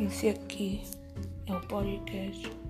Esse aqui é o podcast.